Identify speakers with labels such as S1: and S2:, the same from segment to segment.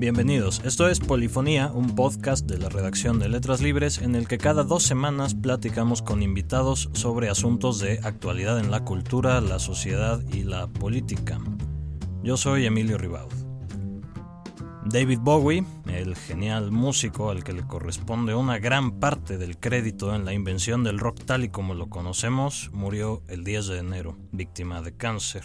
S1: Bienvenidos, esto es Polifonía, un podcast de la redacción de Letras Libres en el que cada dos semanas platicamos con invitados sobre asuntos de actualidad en la cultura, la sociedad y la política. Yo soy Emilio Ribaud. David Bowie, el genial músico al que le corresponde una gran parte del crédito en la invención del rock tal y como lo conocemos, murió el 10 de enero, víctima de cáncer.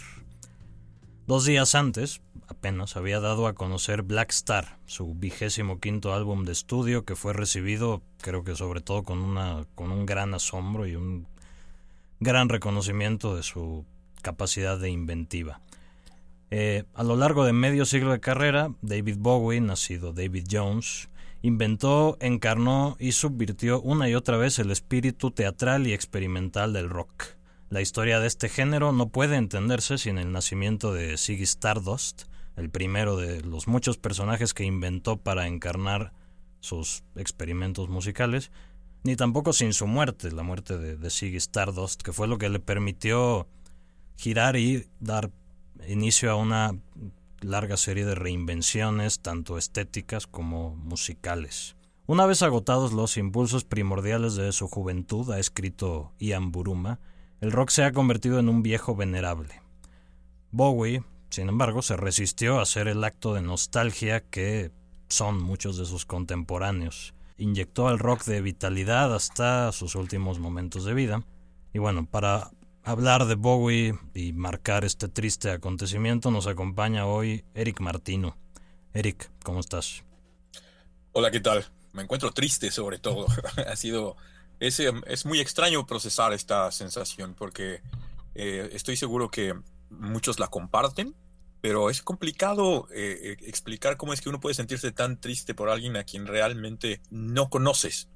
S1: Dos días antes, apenas había dado a conocer Black Star, su vigésimo quinto álbum de estudio que fue recibido, creo que sobre todo con, una, con un gran asombro y un gran reconocimiento de su capacidad de inventiva. Eh, a lo largo de medio siglo de carrera, David Bowie, nacido David Jones, inventó, encarnó y subvirtió una y otra vez el espíritu teatral y experimental del rock. La historia de este género no puede entenderse sin el nacimiento de Ziggy Stardust, el primero de los muchos personajes que inventó para encarnar sus experimentos musicales, ni tampoco sin su muerte, la muerte de, de Ziggy Stardust, que fue lo que le permitió girar y dar inicio a una larga serie de reinvenciones, tanto estéticas como musicales. Una vez agotados los impulsos primordiales de su juventud, ha escrito Ian Buruma, el rock se ha convertido en un viejo venerable. Bowie, sin embargo, se resistió a hacer el acto de nostalgia que son muchos de sus contemporáneos. Inyectó al rock de vitalidad hasta sus últimos momentos de vida. Y bueno, para hablar de Bowie y marcar este triste acontecimiento nos acompaña hoy Eric Martino. Eric, ¿cómo estás?
S2: Hola, ¿qué tal? Me encuentro triste sobre todo. ha sido es, em, es muy extraño procesar esta sensación porque eh, estoy seguro que muchos la comparten, pero es complicado eh, eh, explicar cómo es que uno puede sentirse tan triste por alguien a quien realmente no conoces.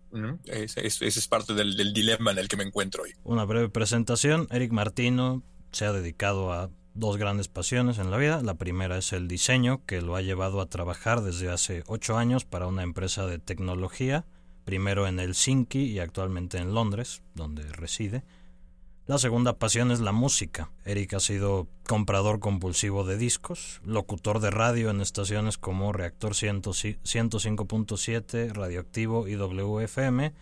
S2: Ese es, parte del, del, dilema en el que me encuentro hoy.
S1: Una breve presentación. Eric Martino se ha dedicado a dos grandes pasiones en la vida. La primera es el diseño, que lo ha llevado a trabajar desde hace ocho años para una empresa de tecnología primero en Helsinki y actualmente en Londres, donde reside. La segunda pasión es la música. Eric ha sido comprador compulsivo de discos, locutor de radio en estaciones como Reactor 105.7, Radioactivo y WFM,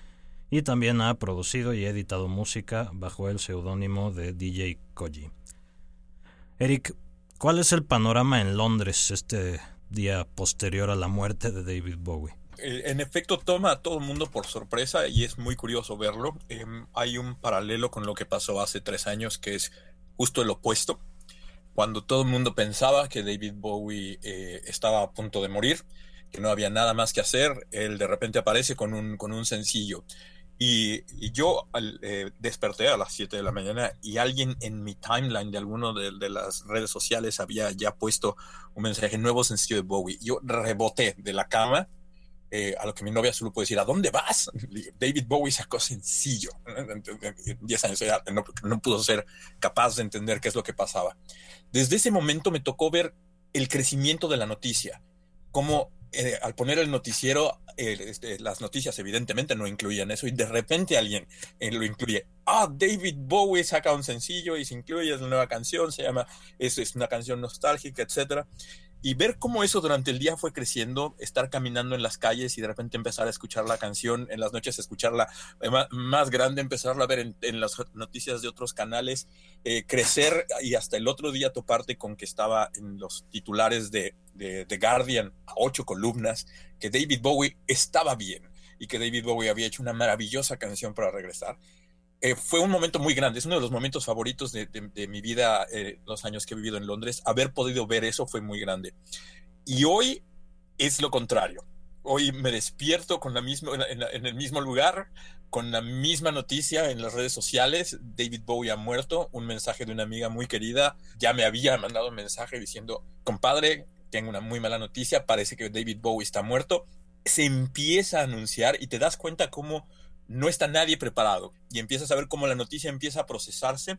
S1: y también ha producido y editado música bajo el seudónimo de DJ Koji. Eric, ¿cuál es el panorama en Londres este día posterior a la muerte de David Bowie?
S2: Eh, en efecto toma a todo el mundo por sorpresa y es muy curioso verlo. Em, hay un paralelo con lo que pasó hace tres años que es justo el opuesto. Cuando todo el mundo pensaba que David Bowie eh, estaba a punto de morir, que no había nada más que hacer, él de repente aparece con un, con un sencillo. Y, yo eh, desperté a las 7 de la mañana y alguien en mi timeline de alguno de, de, las redes sociales había ya puesto un mensaje nuevo sencillo de Bowie. Yo reboté de la cama eh, a lo que mi novia solo puede decir, ¿a dónde vas? David Bowie sacó sencillo. 10 años ya no, no, pudo ser capaz de entender qué es lo que pasaba. Desde ese momento me tocó ver el crecimiento de la noticia, como eh, al poner el noticiero, este, las noticias evidentemente no incluían eso y de repente alguien eh, lo incluye. Ah, David Bowie saca un sencillo y se incluye, es una nueva canción, se llama, es, es una canción nostálgica, etcétera y ver cómo eso durante el día fue creciendo, estar caminando en las calles y de repente empezar a escuchar la canción, en las noches escucharla eh, más grande, empezarla a ver en, las noticias de otros canales, eh, crecer y hasta el otro día toparte con que estaba en los titulares de, de, de Guardian a ocho columnas, que David Bowie estaba bien y que David Bowie había hecho una maravillosa canción para regresar. Eh, fue un momento muy grande, es uno de los momentos favoritos de, mi vida, eh, los años que he vivido en Londres. Haber podido ver eso fue muy grande. Y hoy es lo contrario. Hoy me despierto con la misma, en, el mismo lugar, con la misma noticia en las redes sociales. David Bowie ha muerto. Un mensaje de una amiga muy querida ya me había mandado un mensaje diciendo, compadre, tengo una muy mala noticia, parece que David Bowie está muerto. Se empieza a anunciar y te das cuenta cómo no está nadie preparado y empiezas a ver cómo la noticia empieza a procesarse.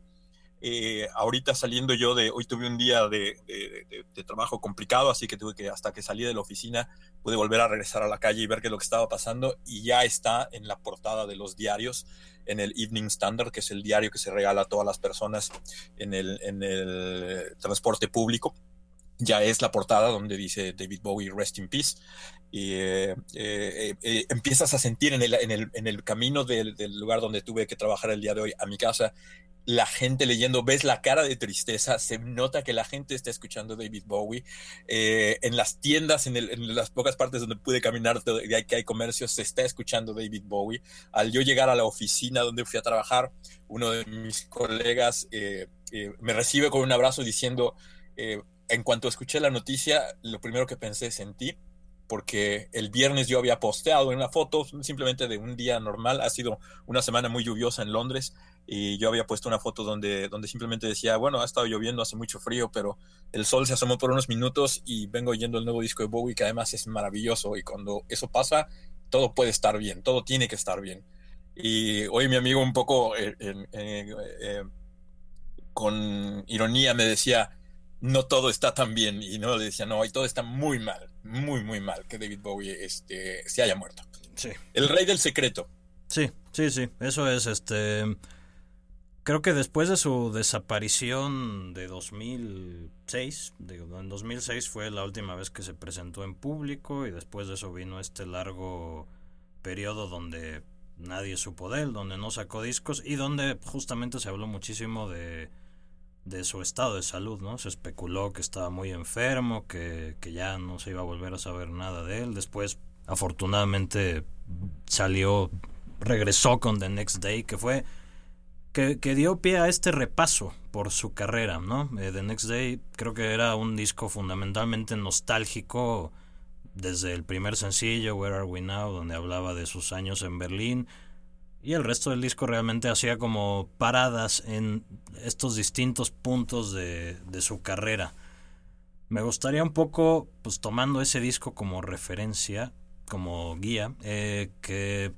S2: Eh, ahorita saliendo yo de, hoy tuve un día de, trabajo complicado, así que tuve que, hasta que salí de la oficina, pude volver a regresar a la calle y ver qué es lo que estaba pasando y ya está en la portada de los diarios, en el Evening Standard, que es el diario que se regala a todas las personas en el, en el transporte público. Ya es la portada donde dice David Bowie, Rest in Peace. Y eh, eh, eh, empiezas a sentir en el, en el, en el camino del, del, lugar donde tuve que trabajar el día de hoy a mi casa, la gente leyendo, ves la cara de tristeza, se nota que la gente está escuchando David Bowie. en las tiendas, en, las pocas partes donde pude caminar, que hay comercios, se está escuchando David Bowie. Al yo llegar a la oficina donde fui a trabajar, uno de mis colegas me recibe con un abrazo diciendo en cuanto escuché la noticia, lo primero que pensé es en ti, porque el viernes yo había posteado una foto simplemente de un día normal. Ha sido una semana muy lluviosa en Londres y yo había puesto una foto donde, donde simplemente decía, bueno, ha estado lloviendo, hace mucho frío, pero el sol se asomó por unos minutos y vengo oyendo el nuevo disco de Bowie, que además es maravilloso. Y cuando eso pasa, todo puede estar bien, todo tiene que estar bien. Y hoy mi amigo un poco eh, eh, eh, con ironía me decía, no todo está tan bien y no le decía, no, y todo está muy mal, muy, muy mal que David Bowie este, se haya muerto.
S1: Sí.
S2: El rey del secreto.
S1: Sí, sí, sí, eso es, este... Creo que después de su desaparición de 2006, en 2006 fue la última vez que se presentó en público y después de eso vino este largo periodo donde nadie supo de él, donde no sacó discos y donde justamente se habló muchísimo de de su estado de salud, ¿no? Se especuló que estaba muy enfermo, que, que, ya no se iba a volver a saber nada de él. Después, afortunadamente, salió, regresó con The Next Day, que fue, que, que dio pie a este repaso por su carrera, ¿no? Eh, The Next Day creo que era un disco fundamentalmente nostálgico desde el primer sencillo, Where Are We Now, donde hablaba de sus años en Berlín, y el resto del disco realmente hacía como paradas en estos distintos puntos de, de su carrera. Me gustaría un poco, pues tomando ese disco como referencia, como guía, eh, que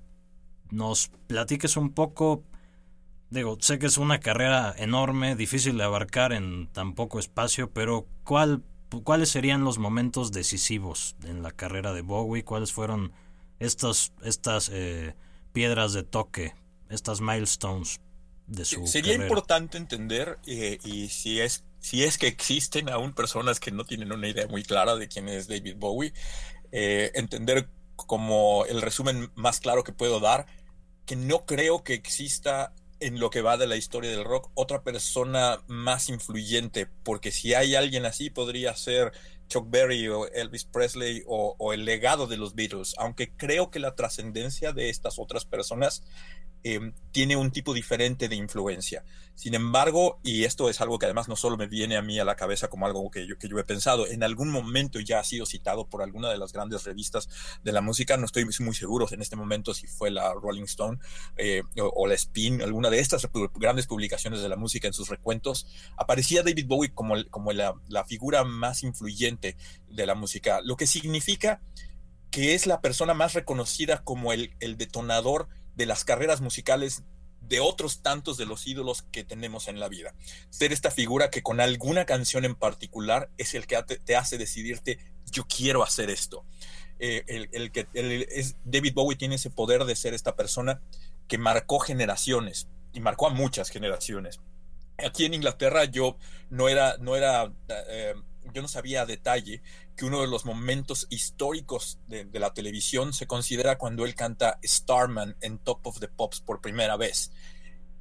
S1: nos platiques un poco, digo, sé que es una carrera enorme, difícil de abarcar en tan poco espacio, pero ¿cuál, ¿cuáles serían los momentos decisivos en la carrera de Bowie? ¿Cuáles fueron estos, estas... Eh, piedras de toque, estas milestones de su
S2: Sería importante entender, eh, y si es, si es que existen aún personas que no tienen una idea muy clara de quién es David Bowie, eh, entender como el resumen más claro que puedo dar, que no creo que exista en lo que va de la historia del rock otra persona más influyente, porque si hay alguien así podría ser Chuck Berry o Elvis Presley o, el legado de los Beatles, aunque creo que la trascendencia de estas otras personas Em, tiene un tipo diferente de influencia. Sin embargo, y esto es algo que además no solo me viene a mí a la cabeza como algo que yo, que yo he pensado, en algún momento ya ha sido citado por alguna de las grandes revistas de la música, no estoy muy seguro en este momento si fue la Rolling Stone eh, o, la Spin, alguna de estas grandes publicaciones de la música en sus recuentos, aparecía David Bowie como, como la, la figura más influyente de la música, lo que significa que es la persona más reconocida como el, el detonador de las carreras musicales de otros tantos de los ídolos que tenemos en la vida. Ser esta figura que con alguna canción en particular es el que te, hace decidirte, yo quiero hacer esto. Eh, el, que es, David Bowie tiene ese poder de ser esta persona que marcó generaciones y marcó a muchas generaciones. Aquí en Inglaterra yo no era, no era eh, yo no sabía a detalle que uno de los momentos históricos de, la televisión se considera cuando él canta Starman en Top of the Pops por primera vez.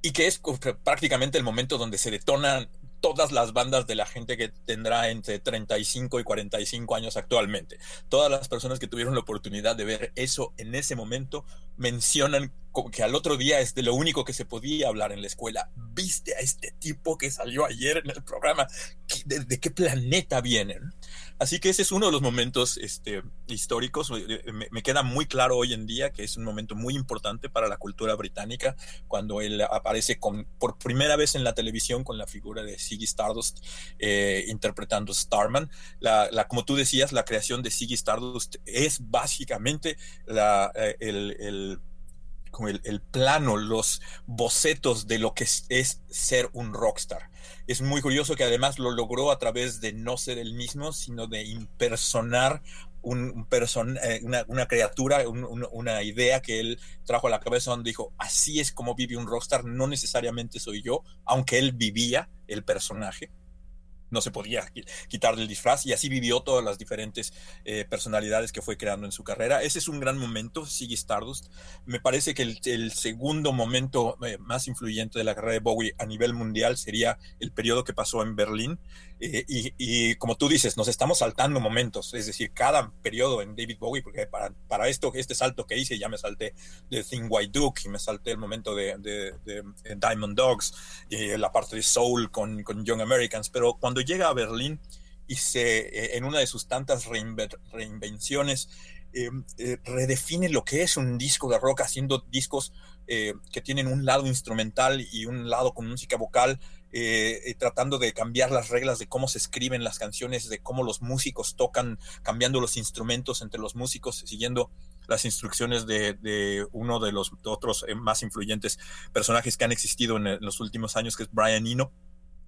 S2: Y que es prácticamente el momento donde se detonan todas las bandas de la gente que tendrá entre 35 y 45 años actualmente. Todas las personas que tuvieron la oportunidad de ver eso en ese momento mencionan que al otro día es de lo único que se podía hablar en la escuela. ¿Viste a este tipo que salió ayer en el programa? ¿De, qué planeta vienen? Así que ese es uno de los momentos este, históricos. Eh, eh, me, queda muy claro hoy en día que es un momento muy importante para la cultura británica cuando él aparece con, por primera vez en la televisión con la figura de Ziggy Stardust eh, interpretando Starman. La, como tú decías, la creación de Ziggy Stardust es básicamente la, el el, plano, los bocetos de lo que es, ser un rockstar. Es muy curioso que además lo logró a través de no ser el mismo, sino de impersonar eh, una, criatura, una idea que él trajo a la cabeza donde dijo, así es como vive un rockstar, no necesariamente soy yo, aunque él vivía el personaje. No se podía quitar del disfraz y así vivió todas las diferentes eh, personalidades que fue creando en su carrera. Ese es un gran momento, Siggy Stardust. Me parece que el, segundo momento eh, más influyente de la carrera de Bowie a nivel mundial sería el periodo que pasó en Berlín. Eh, y, como tú dices, nos estamos saltando momentos, es decir, cada periodo en David Bowie, porque para, para esto, este salto que hice, ya me salté de Thing White Duke y me salté el momento de, de, Diamond Dogs y la parte de Soul con, con Young Americans, pero cuando llega a Berlín y se, eh, en una de sus tantas reinvenciones, eh, eh, redefine lo que es un disco de rock, haciendo discos que tienen un lado instrumental y un lado con música vocal, tratando de cambiar las reglas de cómo se escriben las canciones, de cómo los músicos tocan, cambiando los instrumentos entre los músicos, siguiendo las instrucciones de, uno de los otros más influyentes personajes que han existido en, en los últimos años, que es Brian Eno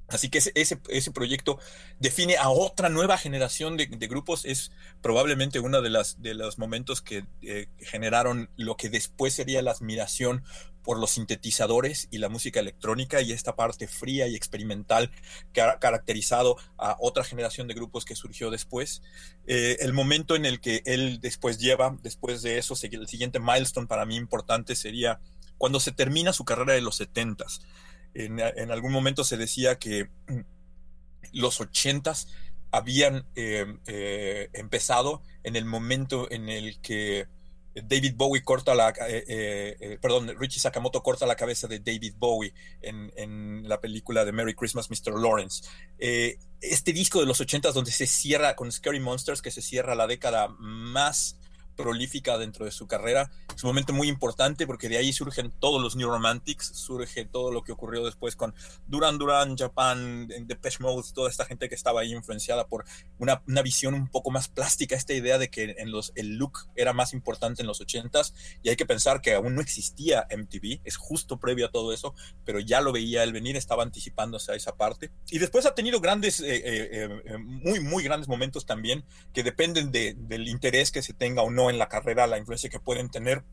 S2: Así que ese, ese, proyecto define a otra nueva generación de, grupos. Es probablemente uno de, las, de los momentos que eh, generaron lo que después sería la admiración por los sintetizadores y la música electrónica y esta parte fría y experimental que ha caracterizado a otra generación de grupos que surgió después. Eh, el momento en el que él después lleva, después de eso, el siguiente milestone para mí importante sería cuando se termina su carrera de los setentas en, algún momento se decía que los ochentas habían eh, eh, empezado en el momento en el que David Bowie corta la, eh, perdón, Richie Sakamoto corta la cabeza de David Bowie en, la película de Merry Christmas, Mr. Lawrence. este disco de los ochentas donde se cierra con Scary Monsters, que se cierra la década más prolífica dentro de su carrera. Es un momento muy importante porque de ahí surgen todos los New Romantics, surge todo lo que ocurrió después con Duran Duran, Japan, Depeche Mode, toda esta gente que estaba ahí influenciada por una, una, visión un poco más plástica, esta idea de que en los, el look era más importante en los 80s y hay que pensar que aún no existía MTV, es justo previo a todo eso, pero ya lo veía él venir, estaba anticipándose a esa parte. Y después ha tenido grandes, eh, eh, eh, muy, muy grandes momentos también que dependen de, del interés que se tenga o no en la carrera, la influencia que pueden tener.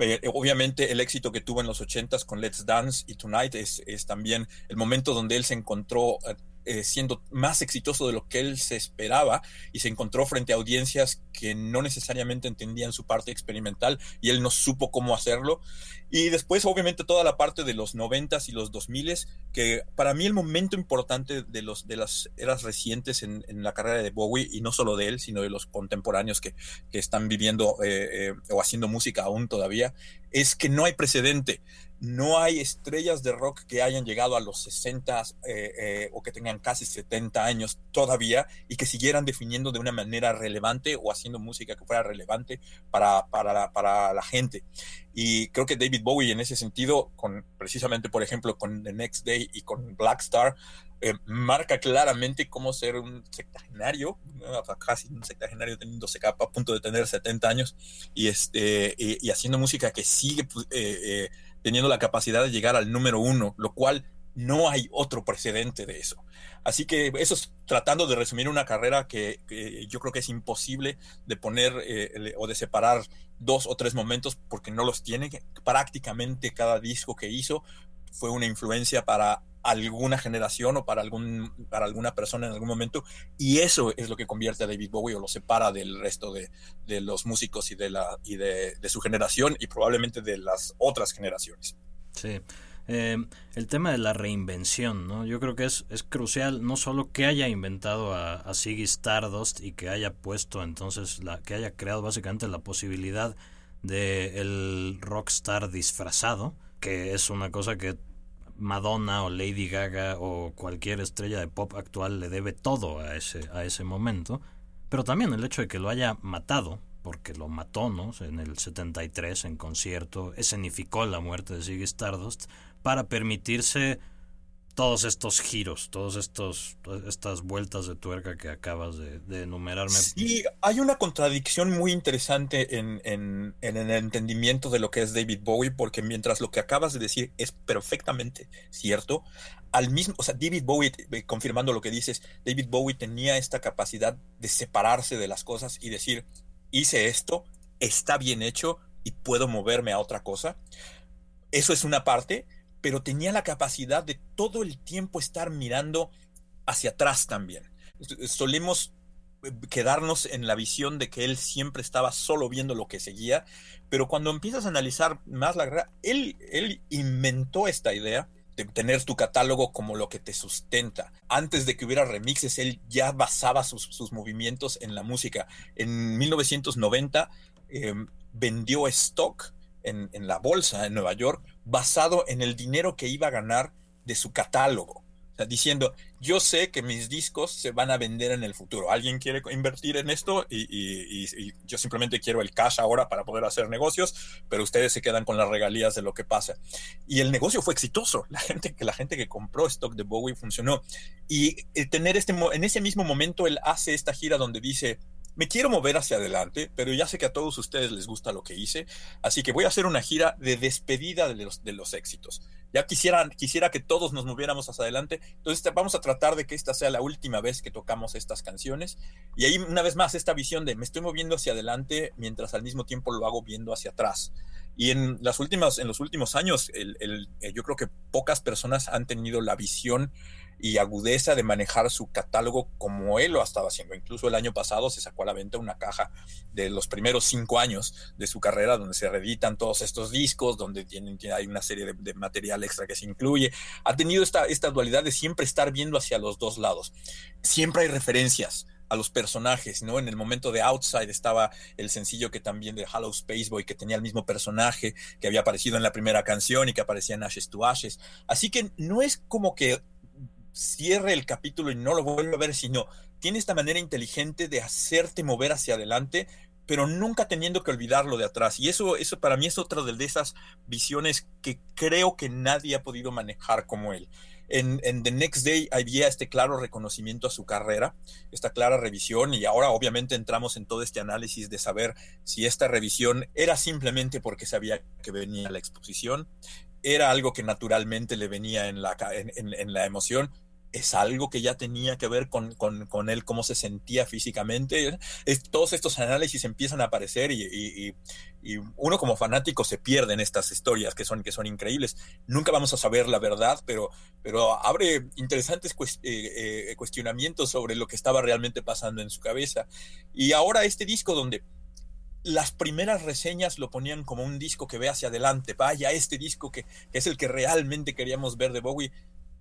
S2: Eh, obviamente el éxito que tuvo en los 80s con Let's Dance y Tonight es, es también el momento donde él se encontró eh, eh, siendo más exitoso de lo que él se esperaba y se encontró frente a audiencias que no necesariamente entendían su parte experimental y él no supo cómo hacerlo. Y después, obviamente, toda la parte de los noventas y los 2000 que para mí el momento importante de, los, de las eras recientes en, la carrera de Bowie, y no solo de él, sino de los contemporáneos que, que están viviendo eh, eh, o haciendo música aún todavía, es que no hay precedente no hay estrellas de rock que hayan llegado a los 60 eh, eh, o que tengan casi 70 años todavía y que siguieran definiendo de una manera relevante o haciendo música que fuera relevante para, para, para la gente. Y creo que David Bowie en ese sentido, con precisamente por ejemplo con The Next Day y con Black Star, eh, marca claramente cómo ser un sectagenario, casi un sectagenario teniendo a punto de tener 70 años y, este, y, haciendo música que sigue pues, teniendo la capacidad de llegar al número uno, lo cual no hay otro precedente de eso. Así que eso es tratando de resumir una carrera que, yo creo que es imposible de poner eh, o de separar dos o tres momentos porque no los tiene. Prácticamente cada disco que hizo fue una influencia para alguna generación o para, algún, para alguna persona en algún momento. Y eso es lo que convierte a David Bowie o lo separa del resto de, los músicos y, de, la, y de, su generación y probablemente de las otras generaciones.
S1: Sí. Eh, el tema de la reinvención, ¿no? Yo creo que es, es crucial no solo que haya inventado a, a Stardust y que haya puesto entonces, la, que haya creado básicamente la posibilidad de el rockstar disfrazado, que es una cosa que Madonna o Lady Gaga o cualquier estrella de pop actual le debe todo a ese, a ese momento, pero también el hecho de que lo haya matado, porque lo mató, ¿no? En el 73 en concierto, escenificó la muerte de Ziggy Stardust para permitirse todos estos giros, todos estos estas vueltas de tuerca que acabas de, enumerarme.
S2: Sí, hay una contradicción muy interesante en, en, el entendimiento de lo que es David Bowie, porque mientras lo que acabas de decir es perfectamente cierto, al mismo, o sea, David Bowie, eh, confirmando lo que dices, David Bowie tenía esta capacidad de separarse de las cosas y decir, hice esto, está bien hecho y puedo moverme a otra cosa. Eso es una parte, pero tenía la capacidad de todo el tiempo estar mirando hacia atrás también. Solemos eh, quedarnos en la visión de que él siempre estaba solo viendo lo que seguía, pero cuando empiezas a analizar más la guerra, él, él inventó esta idea de tener tu catálogo como lo que te sustenta. Antes de que hubiera remixes, él ya basaba sus, movimientos en la música. En 1990 em, vendió stock en, la bolsa en Nueva York basado en el dinero que iba a ganar de su catálogo diciendo, yo sé que mis discos se van a vender en el futuro. ¿Alguien quiere invertir en esto? Y, yo simplemente quiero el cash ahora para poder hacer negocios, pero ustedes se quedan con las regalías de lo que pasa. Y el negocio fue exitoso. La gente, la gente que compró stock de Bowie funcionó. Y eh, tener este, en ese mismo momento él hace esta gira donde dice, me quiero mover hacia adelante, pero ya sé que a todos ustedes les gusta lo que hice, así que voy a hacer una gira de despedida de los, de los éxitos. Ya quisiera, quisiera que todos nos moviéramos hacia adelante, entonces vamos a tratar de que esta sea la última vez que tocamos estas canciones. Y ahí una vez más esta visión de me estoy moviendo hacia adelante mientras al mismo tiempo lo hago viendo hacia atrás. Y en, las últimas, en los últimos años, eh, yo creo que pocas personas han tenido la visión y agudeza de manejar su catálogo como él lo estaba haciendo. Incluso el año pasado se sacó a la venta una caja de los primeros cinco años de su carrera, donde se reeditan todos estos discos, donde tienen, hay una serie de, material extra que se incluye. Ha tenido esta, esta dualidad de siempre estar viendo hacia los dos lados. Siempre hay referencias a los personajes, ¿no? En el momento de Outside estaba el sencillo que también de Hello Spaceboy, que tenía el mismo personaje que había aparecido en la primera canción y que aparecía en Ashes to Ashes. Así que no es como que cierre el capítulo y no lo vuelva a ver, sino tiene esta manera inteligente de hacerte mover hacia adelante, pero nunca teniendo que olvidarlo de atrás. Y eso, eso para mí es otra de esas visiones que creo que nadie ha podido manejar como él. En, en, The Next Day había este claro reconocimiento a su carrera, esta clara revisión, y ahora obviamente entramos en todo este análisis de saber si esta revisión era simplemente porque sabía que venía la exposición, era algo que naturalmente le venía en la, en, la emoción, es algo que ya tenía que ver con, con, él, cómo se sentía físicamente. Es, todos estos análisis empiezan a aparecer y, uno como fanático se pierde en estas historias que son, que son increíbles. Nunca vamos a saber la verdad, pero, pero abre interesantes eh, eh, cuestionamientos sobre lo que estaba realmente pasando en su cabeza. Y ahora este disco donde las primeras reseñas lo ponían como un disco que ve hacia adelante, vaya, este disco que, es el que realmente queríamos ver de Bowie.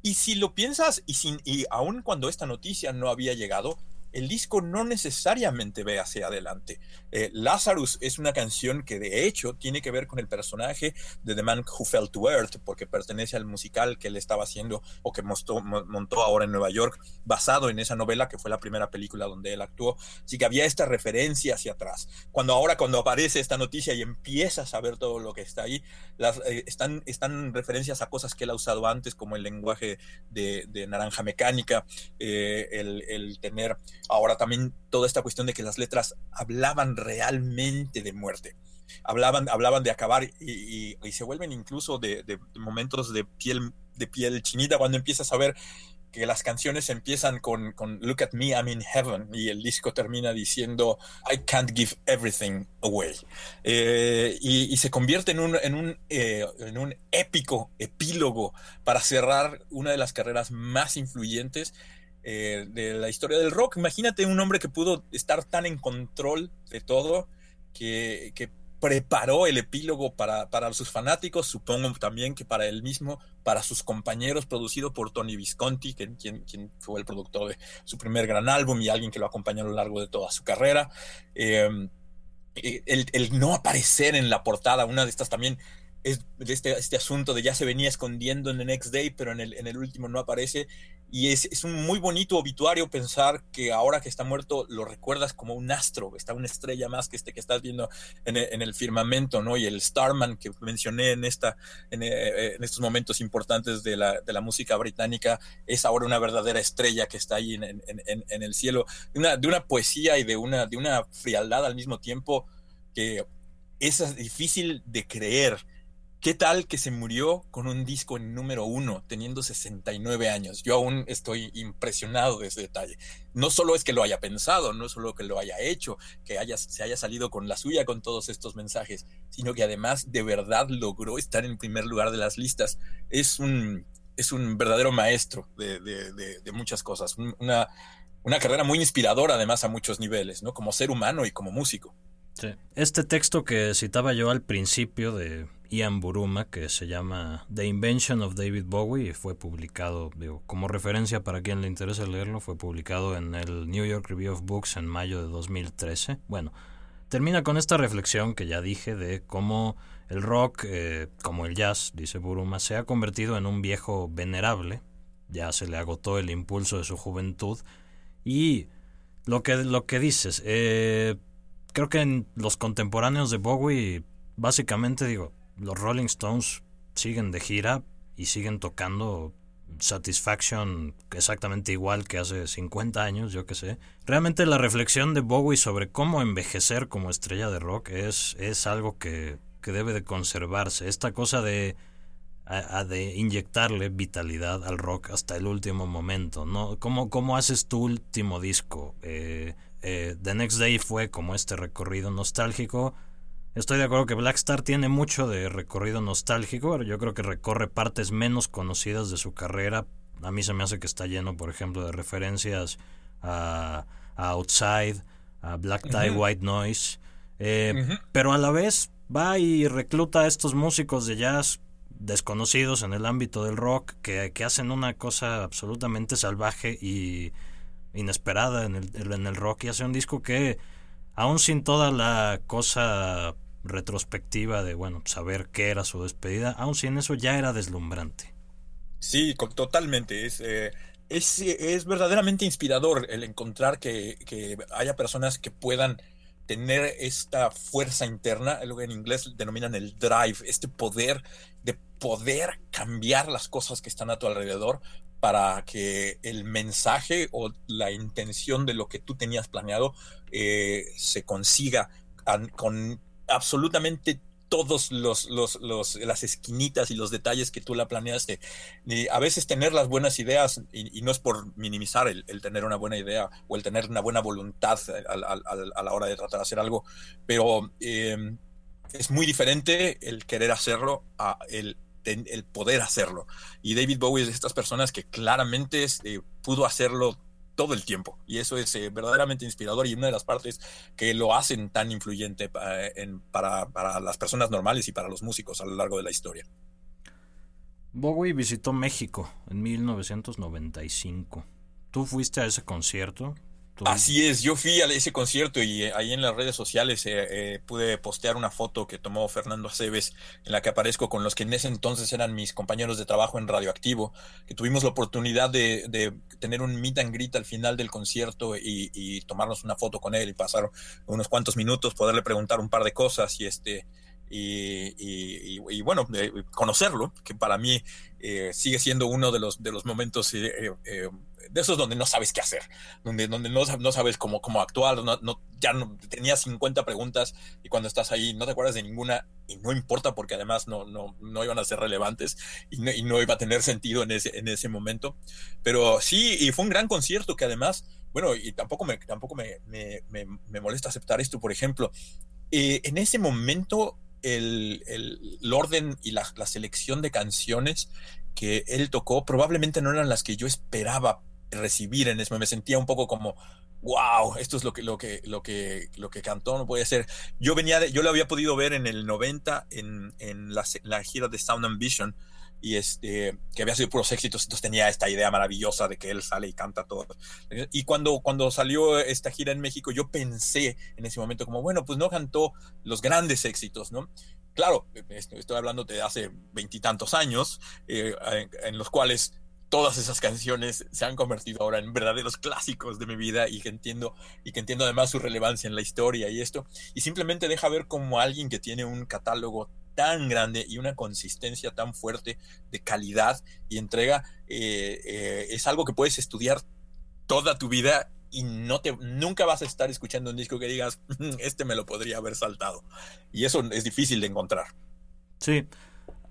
S2: Y si lo piensas, y, sin, y aun cuando esta noticia no había llegado, el disco no necesariamente ve hacia adelante. Eh, Lazarus es una canción que de hecho tiene que ver con el personaje de The Man Who Fell to Earth, porque pertenece al musical que él estaba haciendo o que montó, ahora en Nueva York, basado en esa novela que fue la primera película donde él actuó. Así que había esta referencia hacia atrás. Cuando ahora, cuando aparece esta noticia y empiezas a ver todo lo que está ahí, las, eh, están, están referencias a cosas que él ha usado antes, como el lenguaje de, naranja mecánica, eh, el, el tener Ahora también toda esta cuestión de que las letras hablaban realmente de muerte, hablaban, hablaban de acabar y, se vuelven incluso de, momentos de piel, de piel chinita cuando empiezas a ver que las canciones empiezan con, Look at me, I'm in heaven y el disco termina diciendo I can't give everything away. Eh, y, se convierte en un, en, un, eh, en un épico epílogo para cerrar una de las carreras más influyentes eh, de la historia del rock. Imagínate un hombre que pudo estar tan en control de todo que, preparó el epílogo para, para, sus fanáticos, supongo también que para él mismo, para sus compañeros, producido por Tony Visconti, quien, quien fue el productor de su primer gran álbum y alguien que lo acompañó a lo largo de toda su carrera. Em, el, el, no aparecer en la portada, una de estas también es este, este asunto de ya se venía escondiendo en The Next Day, pero en el, en el último no aparece. Y es, es, un muy bonito obituario pensar que ahora que está muerto lo recuerdas como un astro, está una estrella más que este que estás viendo en el, en el firmamento, ¿no? Y el Starman que mencioné en, esta, en, eh, en estos momentos importantes de la, de la, música británica es ahora una verdadera estrella que está ahí en, en el cielo, de una, de una poesía y de una, de una frialdad al mismo tiempo que es difícil de creer ¿Qué tal que se murió con un disco en número uno, teniendo 69 años? Yo aún estoy impresionado de ese detalle. No solo es que lo haya pensado, no solo que lo haya hecho, que se haya salido con la suya con todos estos mensajes, sino que además de verdad logró estar en primer lugar de las listas. Es un, es un verdadero maestro de, muchas cosas. Una, una carrera muy inspiradora además a muchos niveles, ¿no? Como ser humano y como músico.
S1: Este texto que citaba yo al principio de Ian Buruma, que se llama The Invention of David Bowie, y fue publicado, digo, como referencia para quien le interese leerlo, fue publicado en el New York Review of Books en mayo de 2013. Bueno, termina con esta reflexión que ya dije de cómo el rock, eh, como el jazz, dice Buruma, se ha convertido en un viejo venerable, ya se le agotó el impulso de su juventud, y lo que, lo que dices, eh, creo que en los contemporáneos de Bowie, básicamente digo, los Rolling Stones siguen de gira y siguen tocando Satisfaction exactamente igual que hace 50 años, yo que sé. Realmente la reflexión de Bowie sobre cómo envejecer como estrella de rock es, es algo que, que debe de conservarse. Esta cosa de, de inyectarle vitalidad al rock hasta el último momento. ¿no? ¿Cómo, cómo haces tu último disco? Eh, eh, The Next Day fue como este recorrido nostálgico Estoy de acuerdo que Blackstar tiene mucho de recorrido nostálgico, yo creo que recorre partes menos conocidas de su carrera. A mí se me hace que está lleno, por ejemplo, de referencias a, Outside, a Black Tie, White Noise. Eh, pero a la vez va y recluta a estos músicos de jazz desconocidos en el ámbito del rock que, que hacen una cosa absolutamente salvaje y inesperada en el, en el rock y hace un disco que aún sin toda la cosa retrospectiva de, bueno, saber qué era su despedida, aun si en eso ya era deslumbrante.
S2: Sí, totalmente. Es, eh, es, es, verdaderamente inspirador el encontrar que, que, haya personas que puedan tener esta fuerza interna, lo que en inglés denominan el drive, este poder de poder cambiar las cosas que están a tu alrededor para que el mensaje o la intención de lo que tú tenías planeado eh, se consiga con absolutamente todos los, los, las esquinitas y los detalles que tú la planeaste. Y a veces tener las buenas ideas, y, no es por minimizar el, tener una buena idea o el tener una buena voluntad a, la hora de tratar de hacer algo, pero em, es muy diferente el querer hacerlo a el, el poder hacerlo. Y David Bowie es de estas personas que claramente eh, pudo hacerlo todo el tiempo. Y eso es eh, verdaderamente inspirador y una de las partes que lo hacen tan influyente para, para, las personas normales y para los músicos a lo largo de la historia.
S1: Bowie visitó México en 1995. ¿Tú fuiste a ese concierto?
S2: Así es, yo fui a ese concierto y eh, ahí en las redes sociales eh, eh, pude postear una foto que tomó Fernando Aceves en la que aparezco con los que en ese entonces eran mis compañeros de trabajo en Radioactivo, que tuvimos la oportunidad de, tener un meet and greet al final del concierto y, tomarnos una foto con él y pasar unos cuantos minutos, poderle preguntar un par de cosas y este... Y, bueno, conocerlo, que para mí sigue siendo uno de los, de los momentos de esos donde no sabes qué hacer, donde, donde no, no sabes cómo, cómo actuar, no, no, ya no, tenías 50 preguntas y cuando estás ahí no te acuerdas de ninguna y no importa porque además no, no, no iban a ser relevantes y no, y no iba a tener sentido en ese, en ese momento. Pero sí, y fue un gran concierto que además, bueno, y tampoco me, tampoco me, me, me, molesta aceptar esto, por ejemplo, eh, en ese momento el, el, orden y la, la, selección de canciones que él tocó probablemente no eran las que yo esperaba recibir en ese Me sentía un poco como, wow, esto es lo que, lo que, lo que, lo que cantó, no puede ser. Yo venía de, yo lo había podido ver en el 90 en, en la, la, gira de Sound and Vision y este, que había sido puros éxitos, entonces tenía esta idea maravillosa de que él sale y canta todo. Y cuando, cuando salió esta gira en México, yo pensé en ese momento como, bueno, pues no cantó los grandes éxitos, ¿no? Claro, estoy hablando de hace veintitantos años, eh, en los cuales todas esas canciones se han convertido ahora en verdaderos clásicos de mi vida y que entiendo y que entiendo además su relevancia en la historia y esto. Y simplemente deja ver como alguien que tiene un catálogo tan grande y una consistencia tan fuerte de calidad y entrega eh, eh, es algo que puedes estudiar toda tu vida y no te nunca vas a estar escuchando un disco que digas mm, este me lo podría haber saltado y eso es difícil de encontrar.
S1: Sí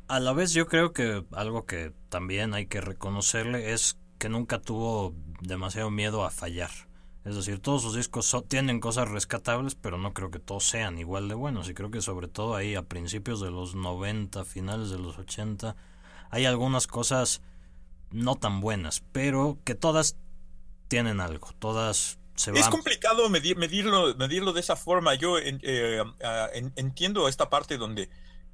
S1: a la vez yo creo que algo que también hay que reconocerle es que nunca tuvo demasiado miedo a fallar. Es decir, todos sus discos tienen cosas rescatables, pero no creo que todos sean igual de buenos. Y creo que sobre todo ahí a principios de los 90, finales de los 80, hay algunas cosas no tan buenas, pero que todas tienen algo, todas se van.
S2: Es complicado medirlo, medirlo de esa forma. Yo eh, entiendo esta parte donde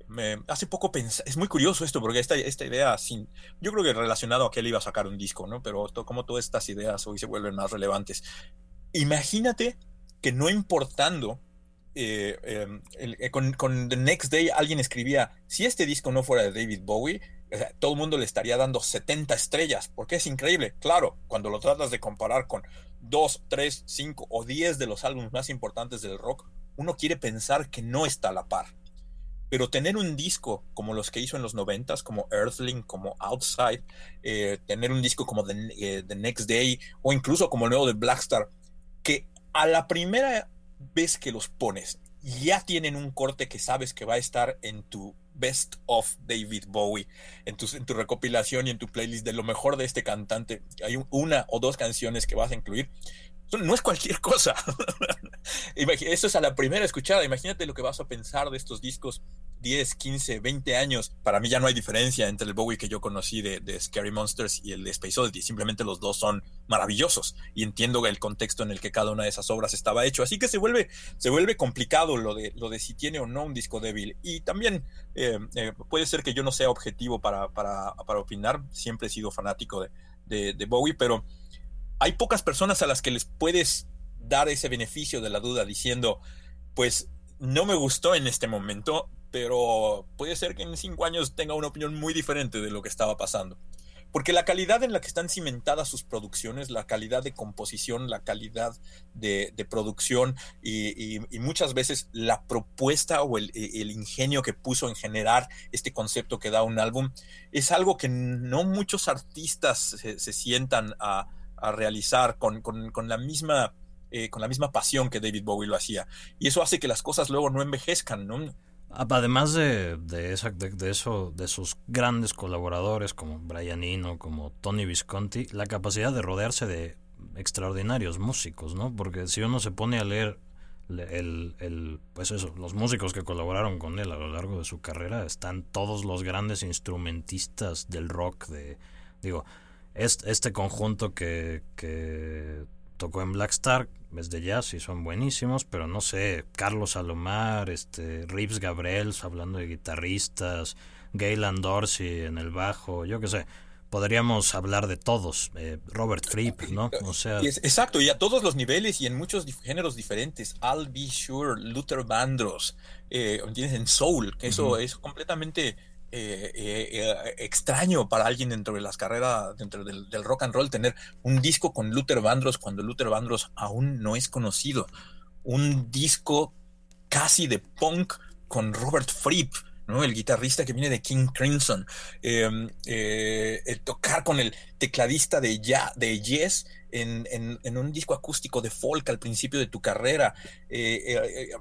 S2: me hace poco pensar, es muy curioso esto, porque esta, esta idea, sin, yo creo que relacionado a que él iba a sacar un disco, ¿no? Pero como todas estas ideas hoy se vuelven más relevantes. Imagínate que no importando, eh, em, eh, con, con, The Next Day alguien escribía, si este disco no fuera de David Bowie, todo el mundo le estaría dando 70 estrellas, porque es increíble. Claro, cuando lo tratas de comparar con 2, 3, 5 o 10 de los álbumes más importantes del rock, uno quiere pensar que no está a la par pero tener un disco como los que hizo en los noventas, como Earthling, como Outside, eh, tener un disco como eh, The, Next Day o incluso como el nuevo de Blackstar, que a la primera vez que los pones ya tienen un corte que sabes que va a estar en tu Best of David Bowie, en tu, en tu recopilación y en tu playlist de lo mejor de este cantante. Hay una o dos canciones que vas a incluir no es cualquier cosa. Eso es a la primera escuchada. Imagínate lo que vas a pensar de estos discos 10, 15, 20 años. Para mí ya no hay diferencia entre el Bowie que yo conocí de, Scary Monsters y el de Space Oddity. Simplemente los dos son maravillosos y entiendo el contexto en el que cada una de esas obras estaba hecho. Así que se vuelve, se vuelve complicado lo de, lo de si tiene o no un disco débil. Y también eh, eh, puede ser que yo no sea objetivo para, para, para opinar. Siempre he sido fanático de, de Bowie, pero hay pocas personas a las que les puedes dar ese beneficio de la duda diciendo, pues no me gustó en este momento, pero puede ser que en cinco años tenga una opinión muy diferente de lo que estaba pasando. Porque la calidad en la que están cimentadas sus producciones, la calidad de composición, la calidad de, producción y, muchas veces la propuesta o el, ingenio que puso en generar este concepto que da un álbum, es algo que no muchos artistas se sientan a, a realizar con, la misma, eh, con la misma pasión que David Bowie lo hacía. Y eso hace que las cosas luego no envejezcan, ¿no?
S1: Además de, de, esa, de, eso, de sus grandes colaboradores como Brian Eno, como Tony Visconti, la capacidad de rodearse de extraordinarios músicos, ¿no? Porque si uno se pone a leer el, el, pues eso, los músicos que colaboraron con él a lo largo de su carrera, están todos los grandes instrumentistas del rock de, digo, este, conjunto que, que tocó en Blackstar es de jazz y son buenísimos, pero no sé, Carlos Salomar, este, Rips Gabriels hablando de guitarristas, Gaylan Dorsey en el bajo, yo qué sé. Podríamos hablar de todos, eh, Robert Fripp, ¿no? O sea,
S2: exacto, y a todos los niveles y en muchos géneros diferentes. I'll Be Sure, Luther Vandross, eh, en Soul, que eso es completamente eh, eh, eh, extraño para alguien dentro de las carreras, dentro del, rock and roll, tener un disco con Luther Vandross cuando Luther Vandross aún no es conocido. Un disco casi de punk con Robert Fripp. ¿no? el guitarrista que viene de King Crimson, em, tocar con el tecladista de, ya, de Yes en, un disco acústico de folk al principio de tu carrera.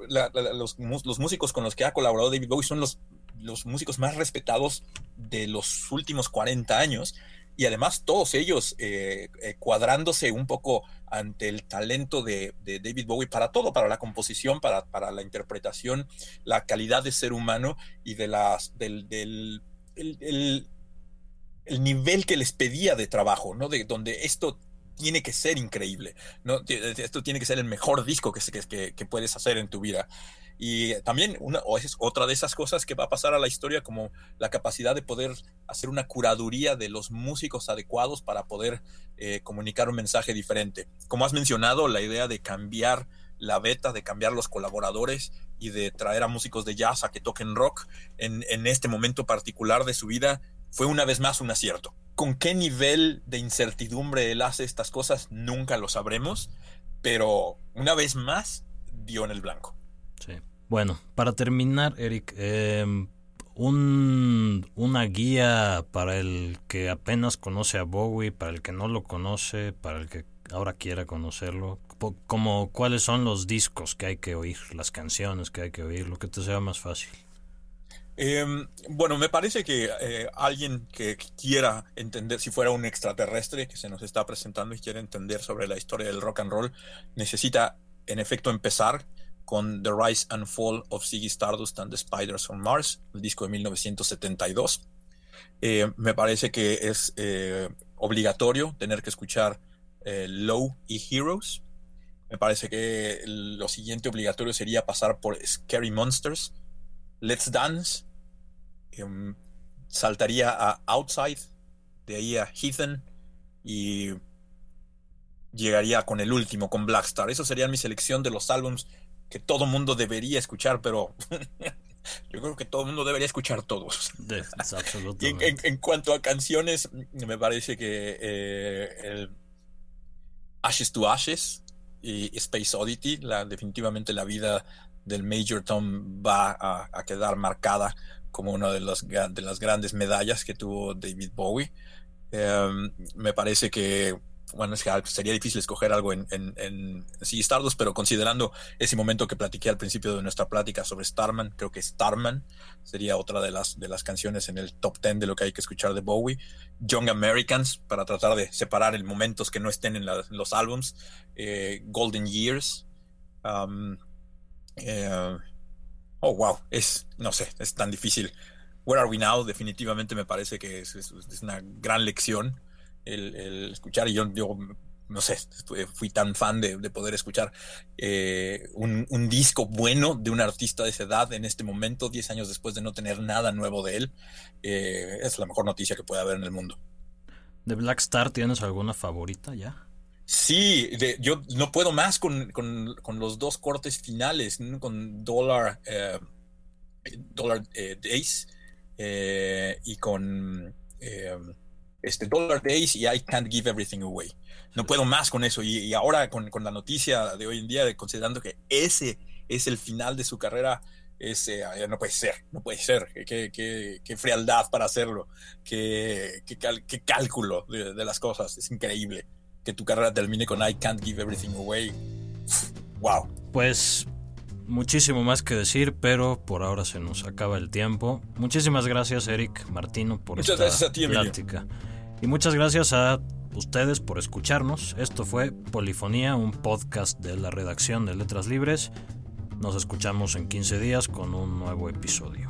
S2: los, los, músicos con los que ha colaborado David Bowie son los los músicos más respetados de los últimos 40 años y además todos ellos eh, eh, cuadrándose un poco ante el talento de, David Bowie para todo, para la composición, para, para, la interpretación, la calidad de ser humano y de las, del, del el, nivel que les pedía de trabajo, ¿no? De donde esto tiene que ser increíble, ¿no? Esto tiene que ser el mejor disco que, que puedes hacer en tu vida. Y también o es otra de esas cosas que va a pasar a la historia como la capacidad de poder hacer una curaduría de los músicos adecuados para poder eh, comunicar un mensaje diferente. Como has mencionado, la idea de cambiar la beta, de cambiar los colaboradores y de traer a músicos de jazz a que toquen rock en, en este momento particular de su vida fue una vez más un acierto. ¿Con qué nivel de incertidumbre él hace estas cosas? Nunca lo sabremos, pero una vez más dio en el blanco.
S1: Bueno, para terminar, Eric, em, un, una guía para el que apenas conoce a Bowie, para el que no lo conoce, para el que ahora quiera conocerlo, como cuáles son los discos que hay que oír, las canciones que hay que oír, lo que te sea más fácil.
S2: Em, bueno, me parece que eh, alguien que quiera entender, si fuera un extraterrestre que se nos está presentando y quiere entender sobre la historia del rock and roll, necesita en efecto empezar con The Rise and Fall of Ziggy Stardust and the Spiders on Mars, el disco de 1972. Eh, me parece que es eh, obligatorio tener que escuchar eh, Low y Heroes. Me parece que lo siguiente obligatorio sería pasar por Scary Monsters, Let's Dance, em, saltaría a Outside, de ahí a Heathen y llegaría con el último, con Blackstar. Eso sería mi selección de los álbums que todo mundo debería escuchar, pero yo creo que todo el mundo debería escuchar todos. en, cuanto a canciones, me parece que eh, el Ashes to Ashes y Space Oddity, la, definitivamente la vida del Major Tom va a, quedar marcada como una de, de las grandes medallas que tuvo David Bowie. Em, me parece que bueno, es que sería difícil escoger algo en, en, sí, Stardust, pero considerando ese momento que platiqué al principio de nuestra plática sobre Starman, creo que Starman sería otra de las, de las canciones en el top 10 de lo que hay que escuchar de Bowie. Young Americans, para tratar de separar el momentos que no estén en, los álbums. Eh, Golden Years. Um, eh, oh, wow, es, no sé, es tan difícil. Where Are We Now? Definitivamente me parece que es una gran lección el, escuchar, y yo, yo, no sé, fui tan fan de, poder escuchar eh, un, disco bueno de un artista de esa edad en este momento, 10 años después de no tener nada nuevo de él, eh, es la mejor noticia que puede haber en el mundo.
S1: ¿De Black Star tienes alguna favorita ya?
S2: Sí, yo no puedo más con, los dos cortes finales, con Dollar, eh, Dollar Days y con este, Dollar Days y I Can't Give Everything Away. No puedo más con eso. Y, ahora con, la noticia de hoy en día, de, considerando que ese es el final de su carrera, ese, no puede ser, no puede ser. Qué, qué, frialdad para hacerlo. Qué, qué cálculo de, las cosas. Es increíble que tu carrera termine con I Can't Give Everything Away. Wow.
S1: Pues muchísimo más que decir, pero por ahora se nos acaba el tiempo. Muchísimas gracias, Eric Martino, por esta plática. Y muchas gracias a ustedes por escucharnos. Esto fue Polifonía, un podcast de la redacción de Letras Libres. Nos escuchamos en 15 días con un nuevo episodio.